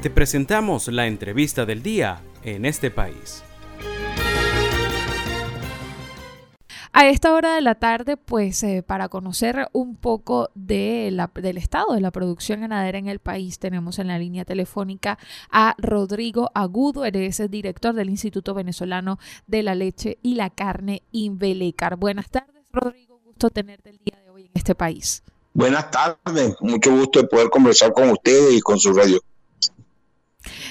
Te presentamos la entrevista del día en este país. A esta hora de la tarde, pues eh, para conocer un poco de la, del estado de la producción ganadera en el país, tenemos en la línea telefónica a Rodrigo Agudo, eres el director del Instituto Venezolano de la Leche y la Carne, Invelecar. Buenas tardes, Rodrigo, un gusto tenerte el día de hoy en este país. Buenas tardes, mucho gusto de poder conversar con ustedes y con su radio.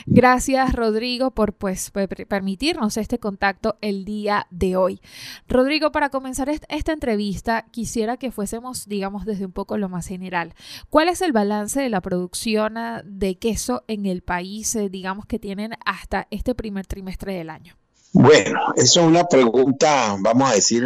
Gracias, Rodrigo, por pues, permitirnos este contacto el día de hoy. Rodrigo, para comenzar esta entrevista, quisiera que fuésemos, digamos, desde un poco lo más general. ¿Cuál es el balance de la producción ah, de queso en el país, eh, digamos, que tienen hasta este primer trimestre del año? Bueno, eso es una pregunta, vamos a decir,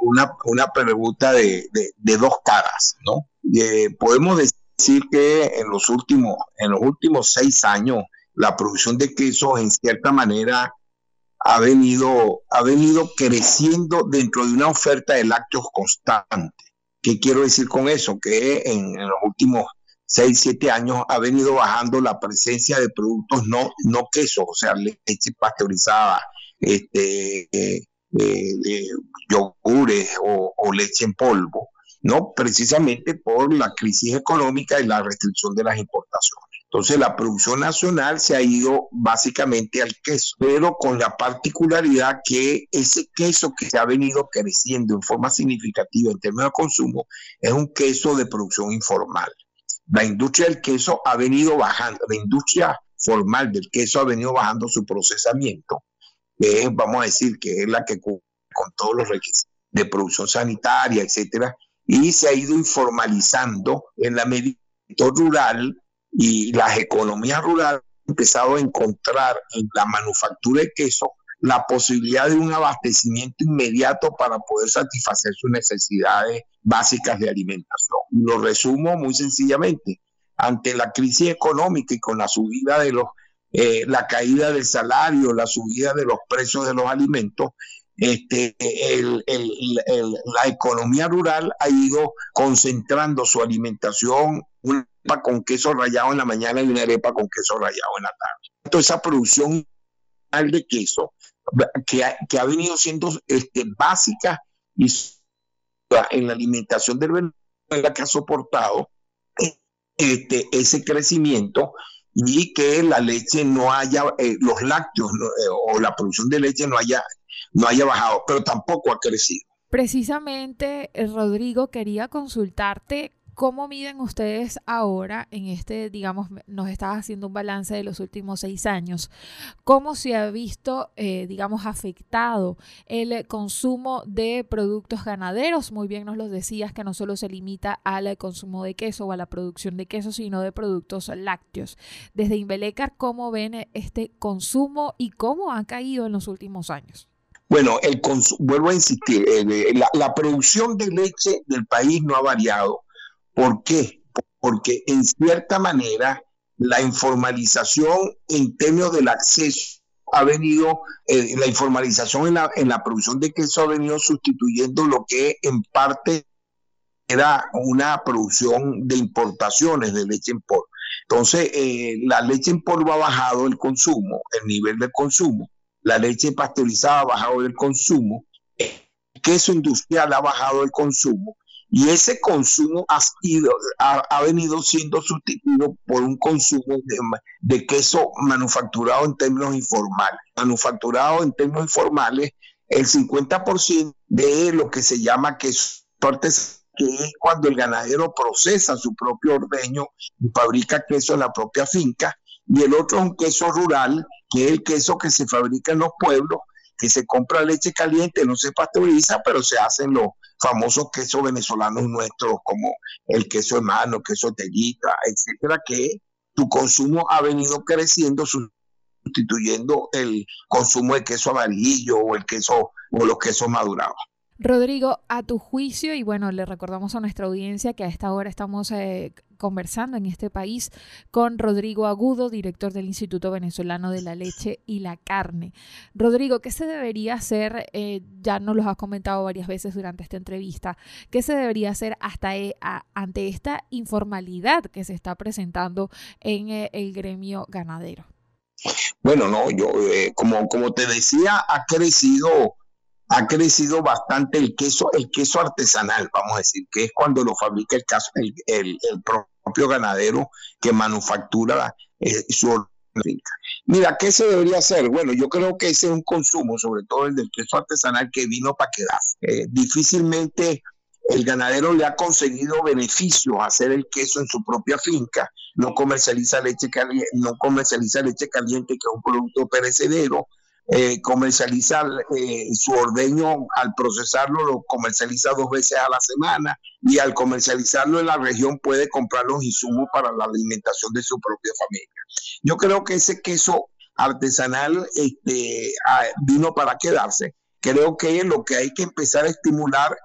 una, una pregunta de, dos caras, ¿no? Eh, podemos decir que en los últimos, en los últimos seis años, la producción de quesos en cierta manera ha venido, ha venido creciendo dentro de una oferta de lácteos constante. ¿Qué quiero decir con eso? Que en, los últimos 6, 7 años ha venido bajando la presencia de productos no, no quesos, o sea, leche pasteurizada, este, eh, eh, yogures o, o leche en polvo, ¿no? Precisamente por la crisis económica y la restricción de las importaciones. Entonces la producción nacional se ha ido básicamente al queso, pero con la particularidad que ese queso que se ha venido creciendo en forma significativa en términos de consumo es un queso de producción informal. La industria del queso ha venido bajando, la industria formal del queso ha venido bajando su procesamiento, que es, vamos a decir, que es la que con todos los requisitos de producción sanitaria, etcétera, y se ha ido informalizando en la medida rural y las economías rurales han empezado a encontrar en la manufactura de queso la posibilidad de un abastecimiento inmediato para poder satisfacer sus necesidades básicas de alimentación. Lo resumo muy sencillamente. Ante la crisis económica y con la subida de los, eh, la caída del salario, la subida de los precios de los alimentos, este, la economía rural ha ido concentrando su alimentación, una con queso rallado en la mañana y una arepa con queso rallado en la tarde. Entonces, esa producción de queso que ha, venido siendo este, básica y en la alimentación del Venezuela que ha soportado este, ese crecimiento y que la leche no haya, eh, los lácteos eh, o la producción de leche no haya, no haya bajado, pero tampoco ha crecido. Precisamente, eh, Rodrigo, quería consultarte ¿Cómo miden ustedes ahora en este, digamos, nos estás haciendo un balance de los últimos seis años? ¿Cómo se ha visto, eh, digamos, afectado el consumo de productos ganaderos? Muy bien nos lo decías que no solo se limita al consumo de queso o a la producción de queso, sino de productos lácteos. Desde Invelecar, ¿cómo ven este consumo y cómo ha caído en los últimos años? Bueno, el vuelvo a insistir, eh, la producción de leche del país no ha variado ¿Por qué? Porque en cierta manera la informalización en términos del acceso ha venido, eh, la informalización en la, en la producción de queso ha venido sustituyendo lo que en parte era una producción de importaciones de leche en polvo. Entonces, eh, la leche en polvo ha bajado el consumo, el nivel de consumo. La leche pasteurizada ha bajado el consumo. El queso industrial ha bajado el consumo. Y ese consumo ha, ha, venido siendo sustituido por un consumo de, queso manufacturado en términos informales. Manufacturado en términos informales, el 50% de lo que se llama queso que es cuando el ganadero procesa su propio ordeño y fabrica queso en la propia finca, y el otro es un queso rural, que es el queso que se fabrica en los pueblos, que se compra leche caliente, no se pasteuriza, pero se hacen los famosos quesos venezolanos nuestros, como el queso de mano, queso tellita, etcétera, que tu consumo ha venido creciendo, sustituyendo el consumo de queso amarillo o el queso o los quesos madurados. Rodrigo, a tu juicio, y bueno, le recordamos a nuestra audiencia que a esta hora estamos eh, conversando en este país con Rodrigo Agudo, director del Instituto Venezolano de la Leche y la Carne. Rodrigo, ¿qué se debería hacer? Eh, ya nos lo has comentado varias veces durante esta entrevista. ¿Qué se debería hacer hasta eh, ante esta informalidad que se está presentando en el gremio ganadero? Bueno, no, yo, como, como te decía, ha crecido ha crecido bastante el queso, el queso artesanal, vamos a decir, que es cuando lo fabrica el, el, el, propio ganadero que manufactura eh, su finca. Mira, ¿qué se debería hacer? Bueno, yo creo que ese es un consumo, sobre todo el del queso artesanal que vino para quedar. Eh, difícilmente el ganadero le ha conseguido beneficios hacer el queso en su propia finca, no comercializa leche caliente, no comercializa leche caliente que es un producto perecedero, eh, comercializa eh, su ordeño al procesarlo, lo comercializa dos veces a la semana y al comercializarlo en la región puede comprar los insumos para la alimentación de su propia familia. Yo creo que ese queso artesanal este, ah, vino para quedarse. Creo que lo que hay que empezar a estimular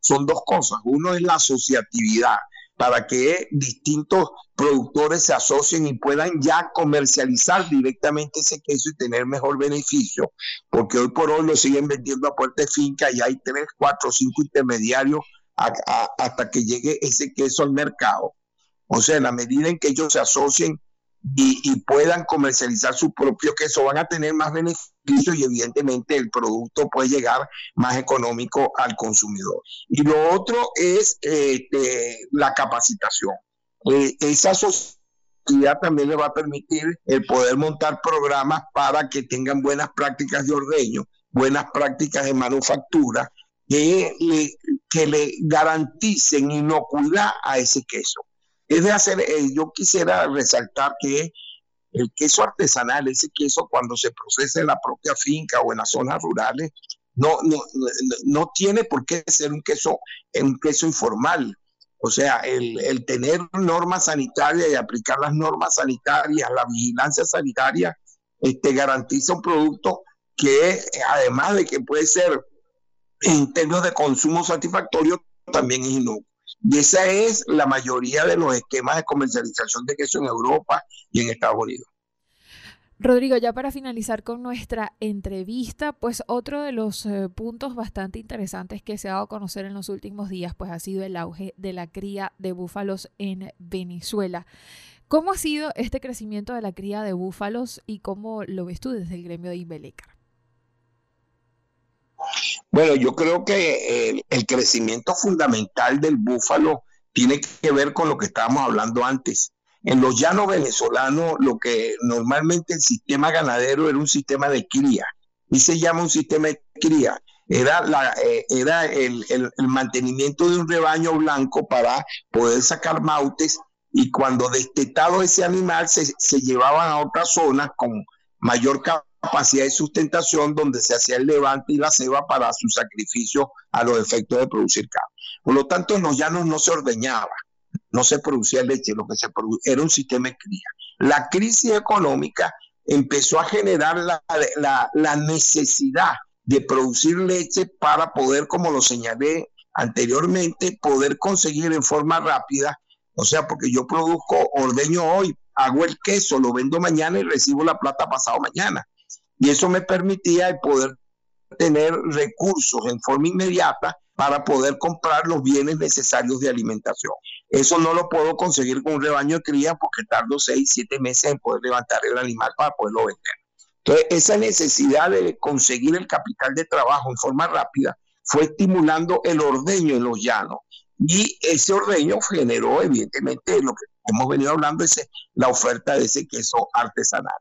son dos cosas. Uno es la asociatividad para que distintos productores se asocien y puedan ya comercializar directamente ese queso y tener mejor beneficio, porque hoy por hoy lo siguen vendiendo a puerta de finca y hay tres, cuatro, cinco intermediarios hasta que llegue ese queso al mercado. O sea, en la medida en que ellos se asocien y, puedan comercializar su propio queso, van a tener más beneficios y evidentemente el producto puede llegar más económico al consumidor. Y lo otro es este, la capacitación. Eh, esa sociedad también le va a permitir el poder montar programas para que tengan buenas prácticas de ordeño, buenas prácticas de manufactura, que le, que le garanticen inocuidad a ese queso. Es de hacer, eh, yo quisiera resaltar que el queso artesanal, ese queso cuando se procesa en la propia finca o en las zonas rurales, no, no, no tiene por qué ser un queso, un queso informal. O sea, el, tener normas sanitarias y aplicar las normas sanitarias, la vigilancia sanitaria, este, garantiza un producto que además de que puede ser en términos de consumo satisfactorio, también es inocuo. Y esa es la mayoría de los esquemas de comercialización de queso en Europa y en Estados Unidos. Rodrigo, ya para finalizar con nuestra entrevista, pues otro de los eh, puntos bastante interesantes que se ha dado a conocer en los últimos días, pues ha sido el auge de la cría de búfalos en Venezuela. ¿Cómo ha sido este crecimiento de la cría de búfalos y cómo lo ves tú desde el gremio de Imbelecar? Bueno, yo creo que el, crecimiento fundamental del búfalo tiene que ver con lo que estábamos hablando antes. En los llanos venezolanos, lo que normalmente el sistema ganadero era un sistema de cría, y se llama un sistema de cría. Era, la, eh, era el, mantenimiento de un rebaño blanco para poder sacar mautes y cuando destetado ese animal se, se llevaban a otras zonas con mayor capacidad capacidad de sustentación donde se hacía el levante y la ceba para su sacrificio a los efectos de producir carne. Por lo tanto, en los llanos no se ordeñaba, no se producía leche, lo que se producía era un sistema de cría. La crisis económica empezó a generar la, la necesidad de producir leche para poder, como lo señalé anteriormente, poder conseguir en forma rápida, o sea, porque yo produzco ordeño hoy, hago el queso, lo vendo mañana y recibo la plata pasado mañana. Y eso me permitía el poder tener recursos en forma inmediata para poder comprar los bienes necesarios de alimentación. Eso no lo puedo conseguir con un rebaño de cría porque tardo seis, siete meses en poder levantar el animal para poderlo vender. Entonces, esa necesidad de conseguir el capital de trabajo en forma rápida fue estimulando el ordeño en los llanos. Y ese ordeño generó, evidentemente, lo que hemos venido hablando, es la oferta de ese queso artesanal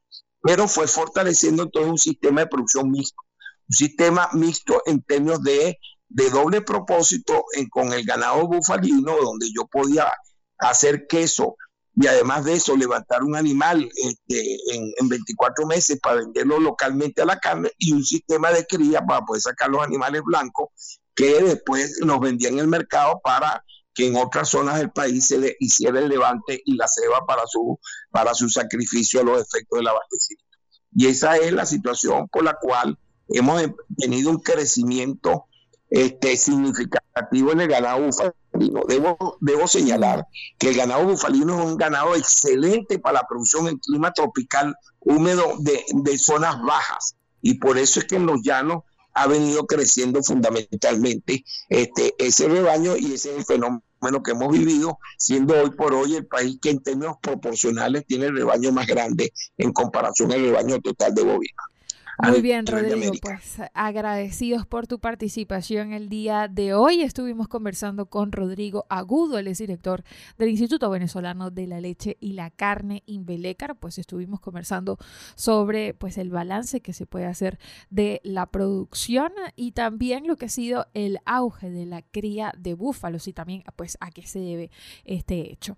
pero fue fortaleciendo todo un sistema de producción mixto, un sistema mixto en términos de, de doble propósito con el ganado bufalino, donde yo podía hacer queso y además de eso levantar un animal este, en, en, 24 meses para venderlo localmente a la carne y un sistema de cría para poder sacar los animales blancos que después nos vendían en el mercado para que en otras zonas del país se le hiciera el levante y la ceba para su, para su sacrificio a los efectos del abastecimiento. Y esa es la situación por la cual hemos tenido un crecimiento este, significativo en el ganado bufalino. Debo, debo señalar que el ganado bufalino es un ganado excelente para la producción en clima tropical húmedo de, de zonas bajas. Y por eso es que en los llanos ha venido creciendo fundamentalmente este, ese rebaño y ese es el fenómeno que hemos vivido, siendo hoy por hoy el país que en términos proporcionales tiene el rebaño más grande en comparación al rebaño total de bovinos. Muy bien, Rodrigo, pues agradecidos por tu participación el día de hoy. Estuvimos conversando con Rodrigo Agudo, él es director del Instituto Venezolano de la Leche y la Carne, Invelécar. Pues estuvimos conversando sobre pues el balance que se puede hacer de la producción y también lo que ha sido el auge de la cría de búfalos y también pues a qué se debe este hecho.